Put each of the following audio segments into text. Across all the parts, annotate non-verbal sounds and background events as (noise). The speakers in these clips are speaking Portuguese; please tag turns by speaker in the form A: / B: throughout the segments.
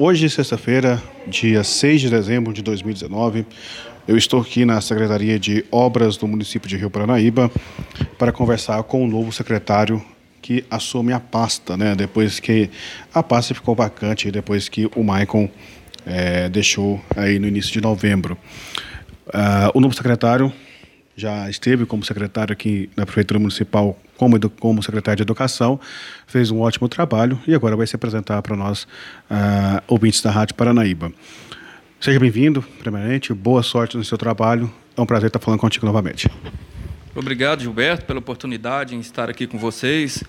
A: hoje, sexta-feira, dia 6 de dezembro de 2019, eu estou aqui na Secretaria de Obras do município de Rio Paranaíba para conversar com o novo secretário que assume a pasta, né? Depois que a pasta ficou vacante, depois que o Maicon é, deixou aí no início de novembro. Uh, o novo secretário já esteve como secretário aqui na Prefeitura Municipal, como, como secretário de Educação, fez um ótimo trabalho e agora vai se apresentar para nós, uh, ouvintes da Rádio Paranaíba. Seja bem-vindo, primeiramente, boa sorte no seu trabalho, é um prazer estar falando contigo novamente.
B: Obrigado, Gilberto, pela oportunidade em estar aqui com vocês,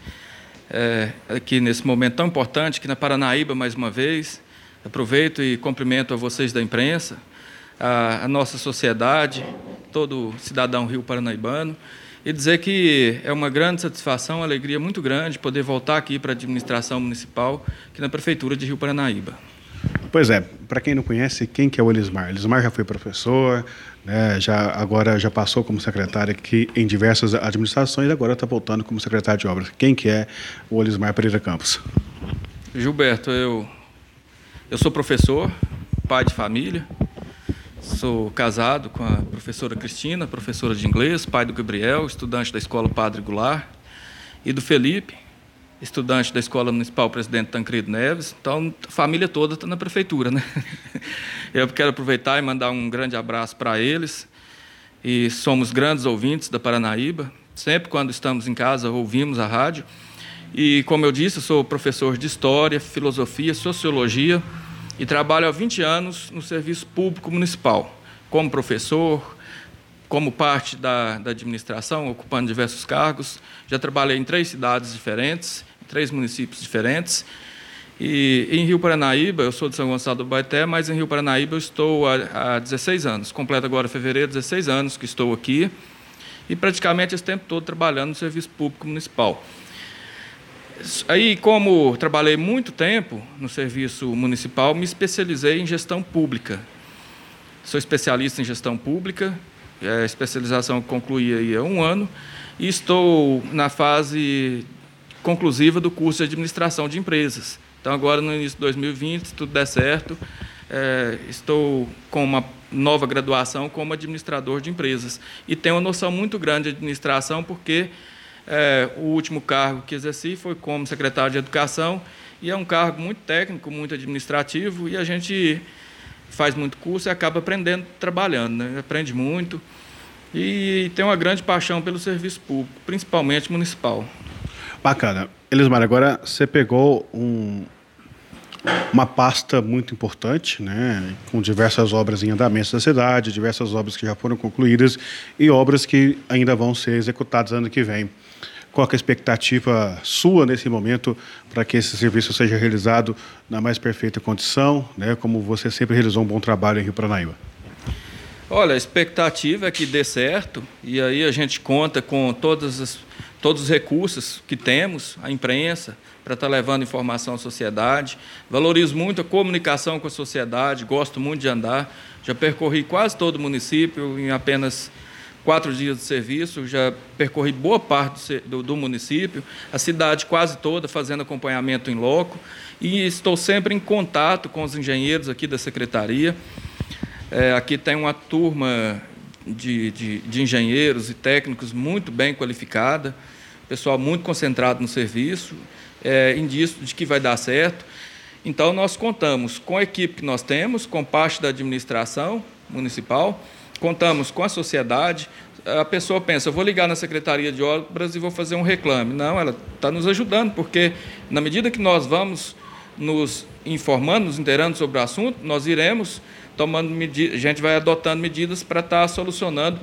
B: é, aqui nesse momento tão importante, aqui na Paranaíba, mais uma vez. Aproveito e cumprimento a vocês da imprensa, a, a nossa sociedade, todo cidadão rio paranaibano, e dizer que é uma grande satisfação, uma alegria muito grande poder voltar aqui para a administração municipal, aqui na Prefeitura de Rio Paranaíba.
A: Pois é, para quem não conhece, quem que é o Elismar? Elismar já foi professor, né, já, agora já passou como secretário aqui em diversas administrações e agora está voltando como secretário de obras. Quem que é o Elismar Pereira Campos?
B: Gilberto, eu, eu sou professor, pai de família, Sou casado com a professora Cristina, professora de inglês, pai do Gabriel, estudante da Escola Padre Goulart, e do Felipe, estudante da Escola Municipal Presidente Tancredo Neves. Então, a família toda está na prefeitura, né? (laughs) Eu quero aproveitar e mandar um grande abraço para eles. E somos grandes ouvintes da Paranaíba. Sempre quando estamos em casa, ouvimos a rádio. E, como eu disse, sou professor de História, Filosofia, Sociologia e trabalho há 20 anos no serviço público municipal, como professor, como parte da, da administração, ocupando diversos cargos. Já trabalhei em três cidades diferentes, em três municípios diferentes. E em Rio Paranaíba, eu sou de São Gonçalo do Baeté, mas em Rio Paranaíba eu estou há, há 16 anos. Completo agora fevereiro, 16 anos que estou aqui. E praticamente esse tempo todo trabalhando no serviço público municipal. Aí, como trabalhei muito tempo no serviço municipal, me especializei em gestão pública. Sou especialista em gestão pública, é a especialização concluí aí há um ano, e estou na fase conclusiva do curso de administração de empresas. Então, agora, no início de 2020, se tudo der certo, é, estou com uma nova graduação como administrador de empresas. E tenho uma noção muito grande de administração, porque é, o último cargo que exerci foi como secretário de Educação, e é um cargo muito técnico, muito administrativo, e a gente faz muito curso e acaba aprendendo trabalhando, né? aprende muito. E tem uma grande paixão pelo serviço público, principalmente municipal.
A: Bacana. Elismar, agora você pegou um, uma pasta muito importante, né, com diversas obras em andamento da cidade, diversas obras que já foram concluídas e obras que ainda vão ser executadas ano que vem. Qual é a expectativa sua nesse momento para que esse serviço seja realizado na mais perfeita condição, né, como você sempre realizou um bom trabalho em Rio Paranaíba?
B: Olha, a expectativa é que dê certo e aí a gente conta com todas as, todos os recursos que temos, a imprensa, para estar tá levando informação à sociedade. Valorizo muito a comunicação com a sociedade, gosto muito de andar. Já percorri quase todo o município em apenas quatro dias de serviço, já percorri boa parte do, do, município, a cidade quase toda fazendo acompanhamento em loco, e estou sempre em contato com os engenheiros aqui da secretaria. É, aqui tem uma turma de, de, de engenheiros e técnicos muito bem qualificada, pessoal muito concentrado no serviço, é, indício de que vai dar certo. Então, nós contamos com a equipe que nós temos, com parte da administração municipal, contamos com a sociedade. A pessoa pensa, eu vou ligar na Secretaria de Obras e vou fazer um reclame. Não, ela está nos ajudando, porque na medida que nós vamos nos informando, nos inteirando sobre o assunto, nós iremos tomando medidas, a gente vai adotando medidas para estar tá solucionando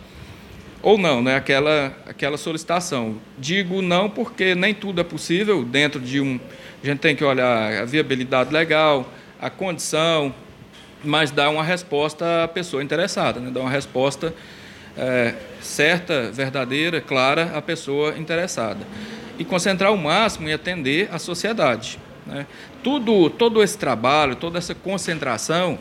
B: ou não, né, aquela, aquela solicitação. Digo não porque nem tudo é possível dentro de um. A gente tem que olhar a viabilidade legal, a condição, mas dar uma resposta à pessoa interessada, né? dar uma resposta é, certa, verdadeira, clara à pessoa interessada. E concentrar o máximo em atender a sociedade. Né? Tudo, todo esse trabalho, toda essa concentração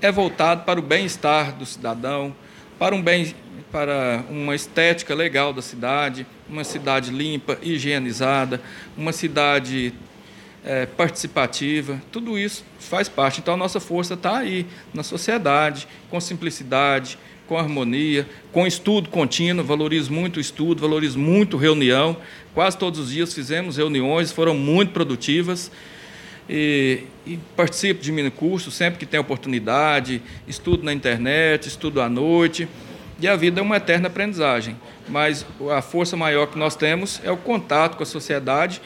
B: é voltado para o bem-estar do cidadão, para um bem, para uma estética legal da cidade, uma cidade limpa, higienizada, uma cidade é, participativa, tudo isso faz parte. Então, a nossa força está aí, na sociedade, com simplicidade, com harmonia, com estudo contínuo, valorizo muito o estudo, valorizo muito reunião. Quase todos os dias fizemos reuniões, foram muito produtivas. E, e participo de mini cursos sempre que tem oportunidade, estudo na internet, estudo à noite. E a vida é uma eterna aprendizagem, mas a força maior que nós temos é o contato com a sociedade,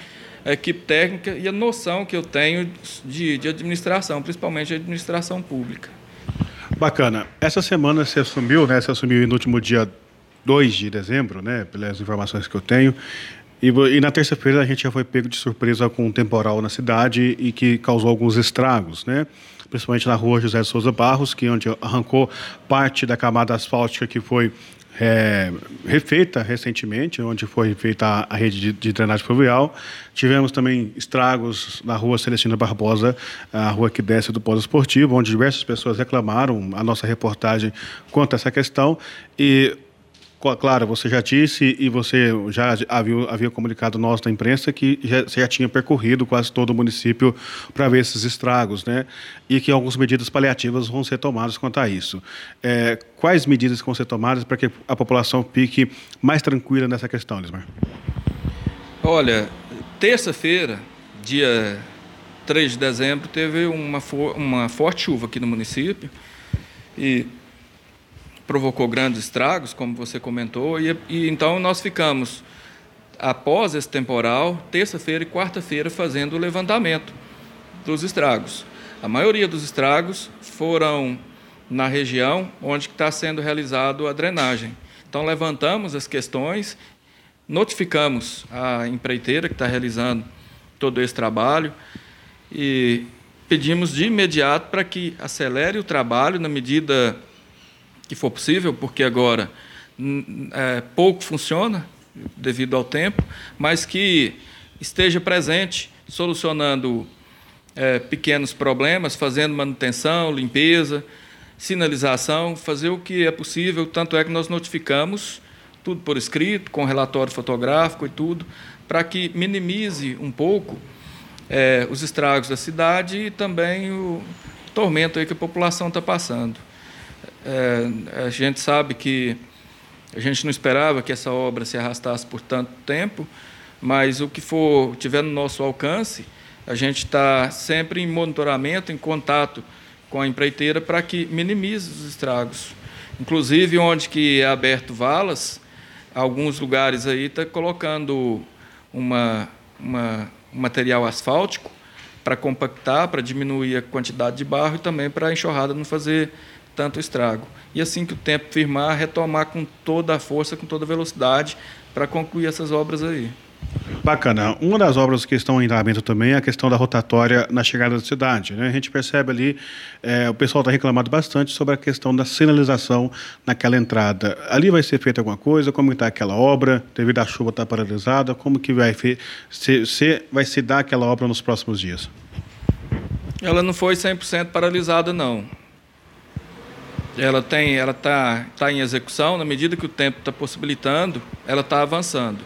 B: a equipe técnica e a noção que eu tenho de, de administração, principalmente de administração pública.
A: Bacana. Essa semana você assumiu, né? Você assumiu no último dia 2 de dezembro, né? Pelas informações que eu tenho. E, e na terça-feira a gente já foi pego de surpresa com um temporal na cidade e que causou alguns estragos, né? Principalmente na rua José Souza Barros, que é onde arrancou parte da camada asfáltica que foi é, refeita recentemente, onde foi feita a, rede de, de, drenagem fluvial. Tivemos também estragos na rua Celestina Barbosa, a rua que desce do polo esportivo, onde diversas pessoas reclamaram a nossa reportagem quanto a essa questão. E Claro, você já disse e você já havia, havia comunicado nós da imprensa que já, você já tinha percorrido quase todo o município para ver esses estragos, né? E que algumas medidas paliativas vão ser tomadas quanto a isso. É, quais medidas vão ser tomadas para que a população fique mais tranquila nessa questão, Lismar?
B: Olha, terça-feira, dia 3 de dezembro, teve uma, uma forte chuva aqui no município e provocou grandes estragos, como você comentou, e, e então nós ficamos, após esse temporal, terça-feira e quarta-feira, fazendo o levantamento dos estragos. A maioria dos estragos foram na região onde está sendo realizado a drenagem. Então, levantamos as questões, notificamos a empreiteira que está realizando todo esse trabalho e pedimos de imediato para que acelere o trabalho na medida que for possível, porque agora é, pouco funciona devido ao tempo, mas que esteja presente, solucionando é, pequenos problemas, fazendo manutenção, limpeza, sinalização, fazer o que é possível. Tanto é que nós notificamos tudo por escrito, com relatório fotográfico e tudo, para que minimize um pouco é, os estragos da cidade e também o tormento que a população está passando. É, a gente sabe que a gente não esperava que essa obra se arrastasse por tanto tempo, mas o que for tiver no nosso alcance, a gente está sempre em monitoramento, em contato com a empreiteira para que minimize os estragos. Inclusive, onde que é aberto valas, alguns lugares aí está colocando uma, uma, um material asfáltico para compactar, para diminuir a quantidade de barro e também para a enxurrada não fazer tanto estrago. E assim que o tempo firmar, retomar com toda a força, com toda a velocidade, para concluir essas obras aí.
A: Bacana. Uma das obras que estão em andamento também é a questão da rotatória na chegada da cidade. Né? A gente percebe ali, é, o pessoal está reclamando bastante sobre a questão da sinalização naquela entrada. Ali vai ser feita alguma coisa? Como está aquela obra? Devido à chuva estar tá paralisada, como que vai se, se, vai se dar aquela obra nos próximos dias?
B: Ela não foi 100% paralisada, não ela tem, ela está tá em execução na medida que o tempo está possibilitando, ela está avançando.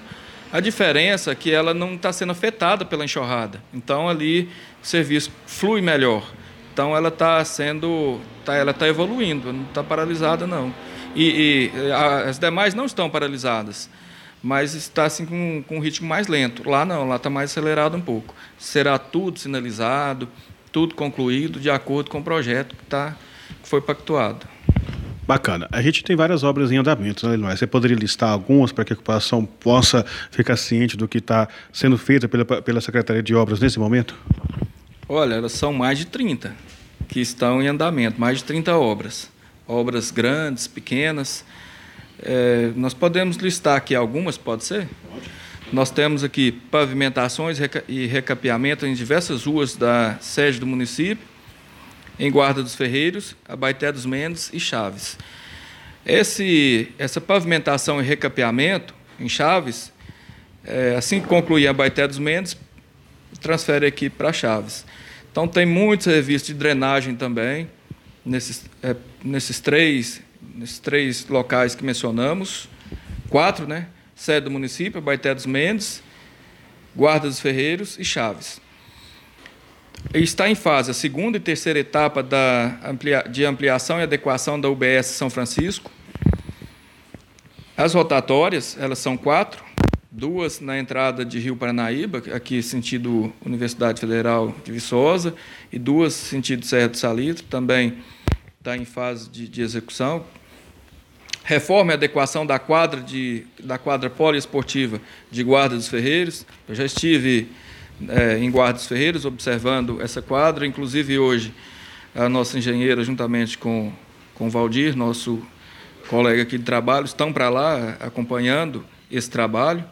B: A diferença é que ela não está sendo afetada pela enxurrada. Então ali o serviço flui melhor. Então ela está sendo, tá, ela está evoluindo, não está paralisada não. E, e a, as demais não estão paralisadas, mas está assim com, com um ritmo mais lento. Lá não, lá está mais acelerado um pouco. Será tudo sinalizado, tudo concluído de acordo com o projeto que, tá, que foi pactuado.
A: Bacana. A gente tem várias obras em andamento, né? Você poderia listar algumas para que a população possa ficar ciente do que está sendo feito pela, pela Secretaria de Obras nesse momento?
B: Olha, elas são mais de 30 que estão em andamento, mais de 30 obras. Obras grandes, pequenas. É, nós podemos listar aqui algumas, pode ser? Pode. Nós temos aqui pavimentações e recapeamento em diversas ruas da sede do município em Guarda dos Ferreiros, Abaité dos Mendes e Chaves. Esse, essa pavimentação e recapeamento em Chaves, é, assim que concluir Abaité dos Mendes, transfere aqui para Chaves. Então tem muitos serviços de drenagem também nesses, é, nesses três nesses três locais que mencionamos, quatro, né? Sede do município, Abaité dos Mendes, Guarda dos Ferreiros e Chaves. Está em fase a segunda e terceira etapa da amplia, de ampliação e adequação da UBS São Francisco. As rotatórias, elas são quatro, duas na entrada de Rio Paranaíba, aqui sentido Universidade Federal de Viçosa, e duas sentido Serra do Salitre, também está em fase de, de execução. Reforma e adequação da quadra, de, da quadra poliesportiva de Guarda dos Ferreiros. Eu já estive é, em Guarda dos Ferreiros observando essa quadra, inclusive hoje a nossa engenheira, juntamente com, com o Valdir, nosso colega aqui de trabalho, estão para lá acompanhando esse trabalho.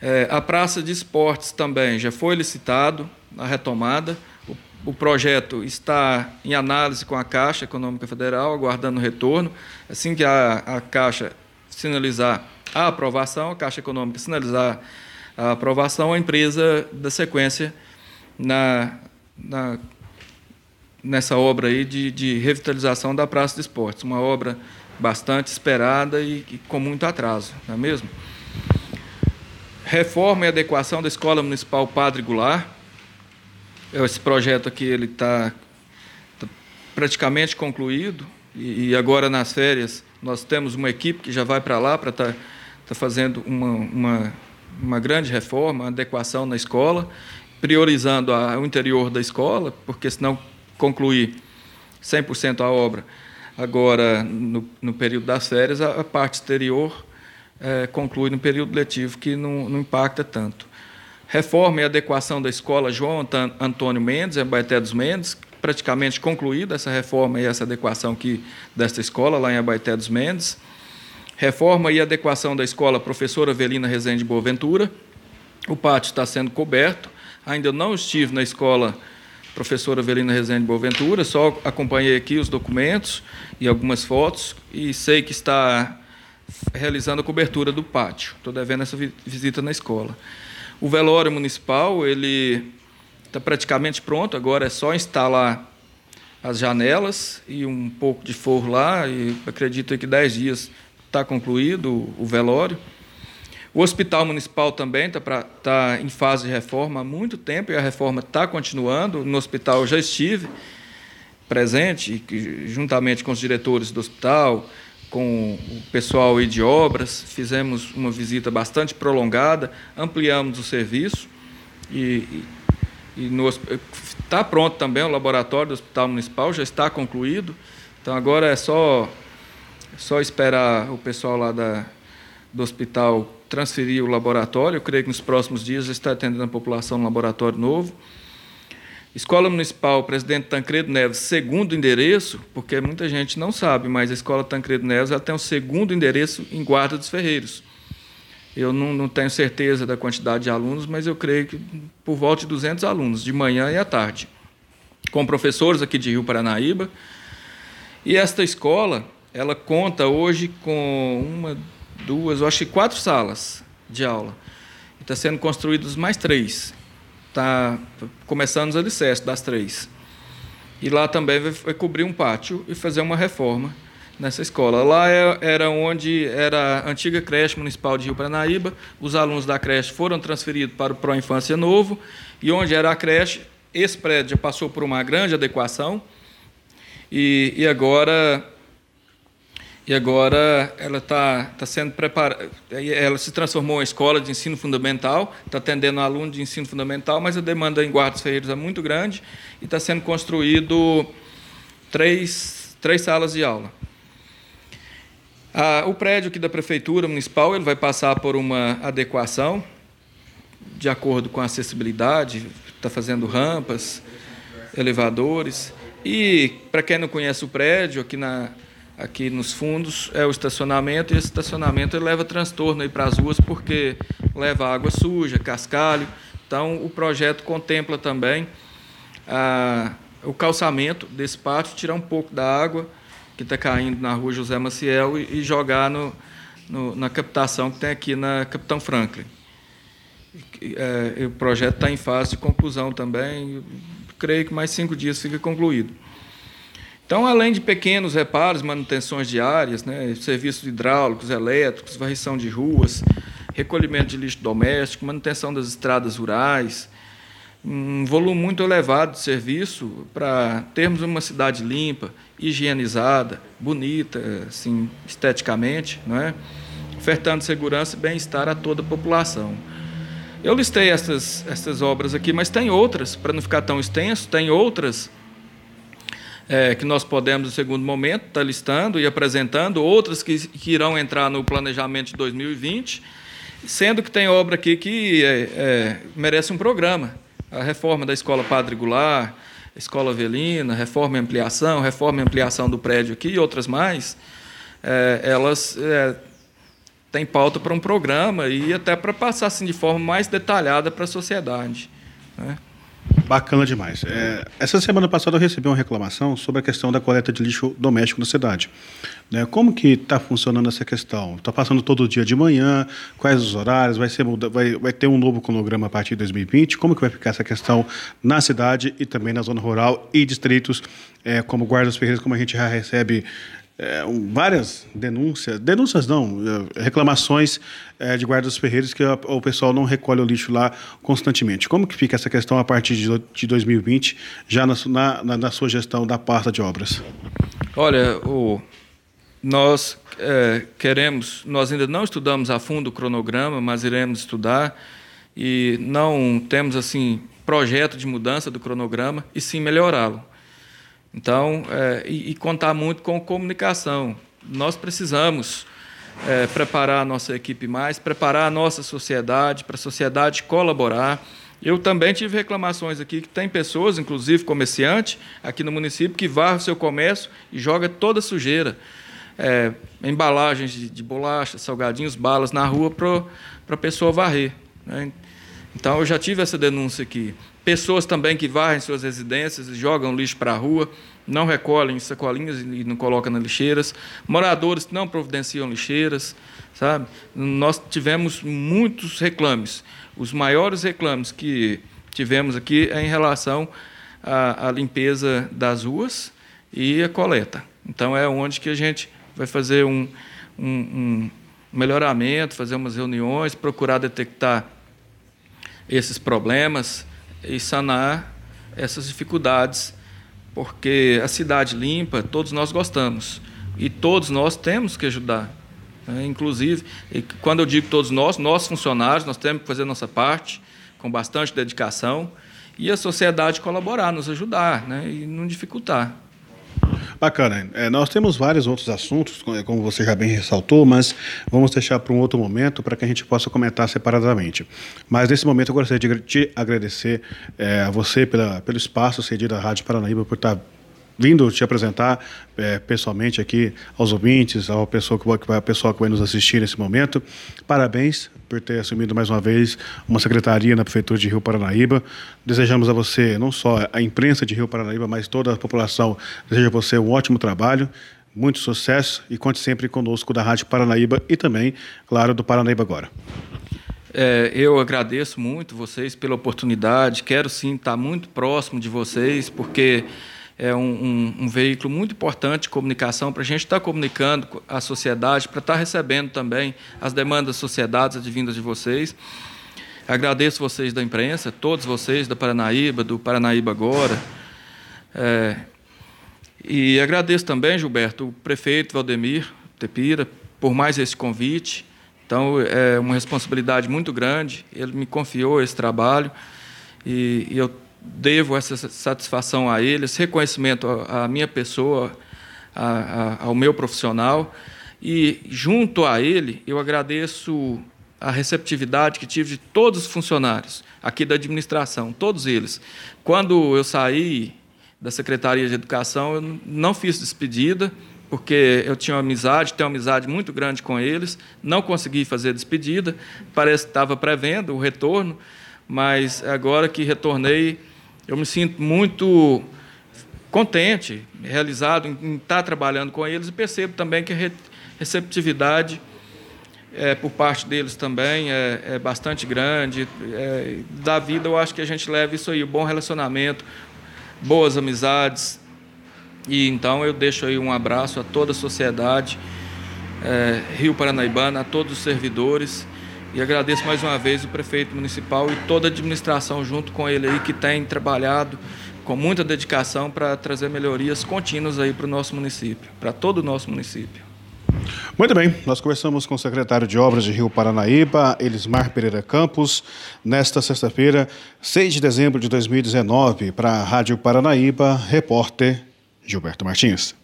B: É, a Praça de Esportes também já foi licitado, a retomada. O, o, projeto está em análise com a Caixa Econômica Federal, aguardando retorno. Assim que a, a Caixa sinalizar a aprovação, a Caixa Econômica sinalizar a aprovação, a empresa da sequência na, na, nessa obra aí de, de revitalização da Praça de Esportes. Uma obra bastante esperada e, e com muito atraso, não é mesmo? Reforma e adequação da Escola Municipal Padre Goulart. Esse projeto aqui ele está tá praticamente concluído e, e, agora nas férias nós temos uma equipe que já vai para lá para estar tá, tá fazendo uma, uma, uma, grande reforma, adequação na escola, priorizando a, o interior da escola, porque senão concluir 100% a obra agora no, no período das férias, a, a parte exterior é, conclui no período letivo, que não, não, impacta tanto. Reforma e adequação da escola João Antônio Mendes, em Abaeté dos Mendes, praticamente concluída essa reforma e essa adequação aqui desta escola, lá em Abaeté dos Mendes. Reforma e adequação da escola Professora Avelina Rezende Boaventura. O pátio está sendo coberto. Ainda não estive na escola Professora Avelina Rezende Boaventura, só acompanhei aqui os documentos e algumas fotos e sei que está realizando a cobertura do pátio. Estou devendo essa visita na escola. O velório municipal ele está praticamente pronto. Agora é só instalar as janelas e um pouco de forro lá. E acredito que dez dias está concluído o velório. O hospital municipal também está tá em fase de reforma há muito tempo e a reforma está continuando. No hospital eu já estive presente, juntamente com os diretores do hospital, com o pessoal de obras, fizemos uma visita bastante prolongada, ampliamos o serviço e, e está pronto também o laboratório do Hospital Municipal, já está concluído. Então agora é só, só esperar o pessoal lá da, do hospital transferir o laboratório. Eu creio que nos próximos dias já está atendendo a população no laboratório novo. Escola Municipal Presidente Tancredo Neves, segundo endereço, porque muita gente não sabe, mas a Escola Tancredo Neves ela tem um segundo endereço em Guarda dos Ferreiros. Eu não, não, tenho certeza da quantidade de alunos, mas eu creio que por volta de 200 alunos, de manhã e à tarde, com professores aqui de Rio Paranaíba. E esta escola, ela conta hoje com uma, duas, eu acho que quatro salas de aula. Está sendo construídos mais três está começando os alicerces das três. E lá também vai, cobrir um pátio e fazer uma reforma nessa escola. Lá é, era onde era a antiga creche municipal de Rio Paranaíba. Os alunos da creche foram transferidos para o Pro Infância Novo. E onde era a creche, esse prédio passou por uma grande adequação. E, e agora e agora ela está tá sendo preparada. Ela se transformou em escola de ensino fundamental, está atendendo alunos de ensino fundamental, mas a demanda em Guardas Ferreiros é muito grande e está sendo construído três, três salas de aula. Ah, o prédio aqui da prefeitura municipal ele vai passar por uma adequação de acordo com a acessibilidade, está fazendo rampas, elevadores. E, para quem não conhece o prédio, aqui na, aqui nos fundos é o estacionamento e esse estacionamento leva transtorno para as ruas porque leva água suja, cascalho. Então o projeto contempla também ah, o calçamento desse pátio, tirar um pouco da água que está caindo na rua José Maciel e, e jogar no, no, na captação que tem aqui na Capitão Franklin. É, o projeto está em fase de conclusão também. creio que mais cinco dias fica concluído. Então, além de pequenos reparos, manutenções diárias, né, serviços hidráulicos, elétricos, varrição de ruas, recolhimento de lixo doméstico, manutenção das estradas rurais, um volume muito elevado de serviço para termos uma cidade limpa, higienizada, bonita, assim, esteticamente, não é? ofertando segurança e bem-estar a toda a população. Eu listei essas, essas obras aqui, mas tem outras, para não ficar tão extenso, tem outras é, que nós podemos, no segundo momento, estar tá listando e apresentando, outras que, que irão entrar no planejamento de 2020, sendo que tem obra aqui que é, é, merece um programa a reforma da escola Padre Goulart, escola Avelina, reforma e ampliação, reforma e ampliação do prédio aqui e outras mais, é, elas é, têm pauta para um programa e até para passar assim, de forma mais detalhada para a sociedade. Né?
A: Bacana demais. É, essa semana passada eu recebi uma reclamação sobre a questão da coleta de lixo doméstico na cidade. Né, como que está funcionando essa questão? Está passando todo dia de manhã? Quais os horários? Vai, ser, vai, vai ter um novo cronograma a partir de 2020? Como que vai ficar essa questão na cidade e também na zona rural e distritos, é, como Guardas Ferreiras, como a gente já recebe é, um, várias denúncias, denúncias não, é, reclamações é, de guardas ferreiros que o pessoal não recolhe o lixo lá constantemente. Como que fica essa questão a partir de, de 2020, já na, na, na, sua gestão da pasta de obras?
B: Olha, o, nós é, queremos, nós ainda não estudamos a fundo o cronograma, mas iremos estudar e não temos assim projeto de mudança do cronograma e sim melhorá-lo. Então, é, e, e, contar muito com comunicação. Nós precisamos é, preparar a nossa equipe mais, preparar a nossa sociedade, para a sociedade colaborar. Eu também tive reclamações aqui que tem pessoas, inclusive comerciante, aqui no município, que varre o seu comércio e joga toda a sujeira. É, embalagens de, de bolacha, salgadinhos, balas na rua para a pessoa varrer. Né? Então, eu já tive essa denúncia aqui. Pessoas também que varrem suas residências e jogam lixo para a rua, não recolhem sacolinhas e não colocam nas lixeiras. Moradores que não providenciam lixeiras, sabe? Nós tivemos muitos reclames. Os maiores reclames que tivemos aqui é em relação à, à limpeza das ruas e a coleta. Então, é onde que a gente vai fazer um, um, um melhoramento, fazer umas reuniões, procurar detectar esses problemas e sanar essas dificuldades, porque a cidade limpa, todos nós gostamos e todos nós temos que ajudar. Né? Inclusive, quando eu digo todos nós, nós funcionários, nós temos que fazer nossa parte com bastante dedicação e a sociedade colaborar, nos ajudar né? e não dificultar.
A: Bacana. É, nós temos vários outros assuntos, como você já bem ressaltou, mas vamos deixar para um outro momento para que a gente possa comentar separadamente. Mas nesse momento eu gostaria de te agradecer é, a você pela, pelo espaço cedido à Rádio Paranaíba por estar vindo te apresentar é, pessoalmente aqui aos ouvintes, ao pessoa que vai, pessoal que vai nos assistir nesse momento. Parabéns por ter assumido mais uma vez uma secretaria na Prefeitura de Rio Paranaíba. Desejamos a você, não só a imprensa de Rio Paranaíba, mas toda a população, deseja a você um ótimo trabalho, muito sucesso e conte sempre conosco da Rádio Paranaíba e também, claro, do Paranaíba Agora.
B: É, eu agradeço muito vocês pela oportunidade. Quero sim estar muito próximo de vocês, porque é um, um, um, veículo muito importante de comunicação para a gente estar tá comunicando a sociedade, para estar tá recebendo também as demandas da sociedade advindas de vocês. Agradeço vocês da imprensa, todos vocês da Paranaíba, do Paranaíba Agora. É, e agradeço também, Gilberto, o prefeito Valdemir Tepira, por mais esse convite. Então, é uma responsabilidade muito grande. Ele me confiou esse trabalho e, e eu devo essa satisfação a ele, esse reconhecimento à minha pessoa, a, a, ao meu profissional. E, junto a ele, eu agradeço a receptividade que tive de todos os funcionários aqui da administração, todos eles. Quando eu saí da Secretaria de Educação, eu não fiz despedida, porque eu tinha uma amizade, tenho uma amizade muito grande com eles, não consegui fazer despedida, parece que estava prevendo o retorno, mas agora que retornei, eu me sinto muito contente, realizado em, estar trabalhando com eles e percebo também que a receptividade é, por parte deles também é, é bastante grande. É, da vida, eu acho que a gente leva isso aí, o bom relacionamento, boas amizades. E então eu deixo aí um abraço a toda a sociedade é, Rio Paranaibana, a todos os servidores E agradeço mais uma vez o prefeito municipal e toda a administração junto com ele aí que tem trabalhado com muita dedicação para trazer melhorias contínuas aí para o nosso município, para todo o nosso município.
A: Muito bem, nós conversamos com o secretário de Obras de Rio Paranaíba, Elismar Pereira Campos, nesta sexta-feira, 6 de dezembro de 2019, para a Rádio Paranaíba, repórter Gilberto Martins.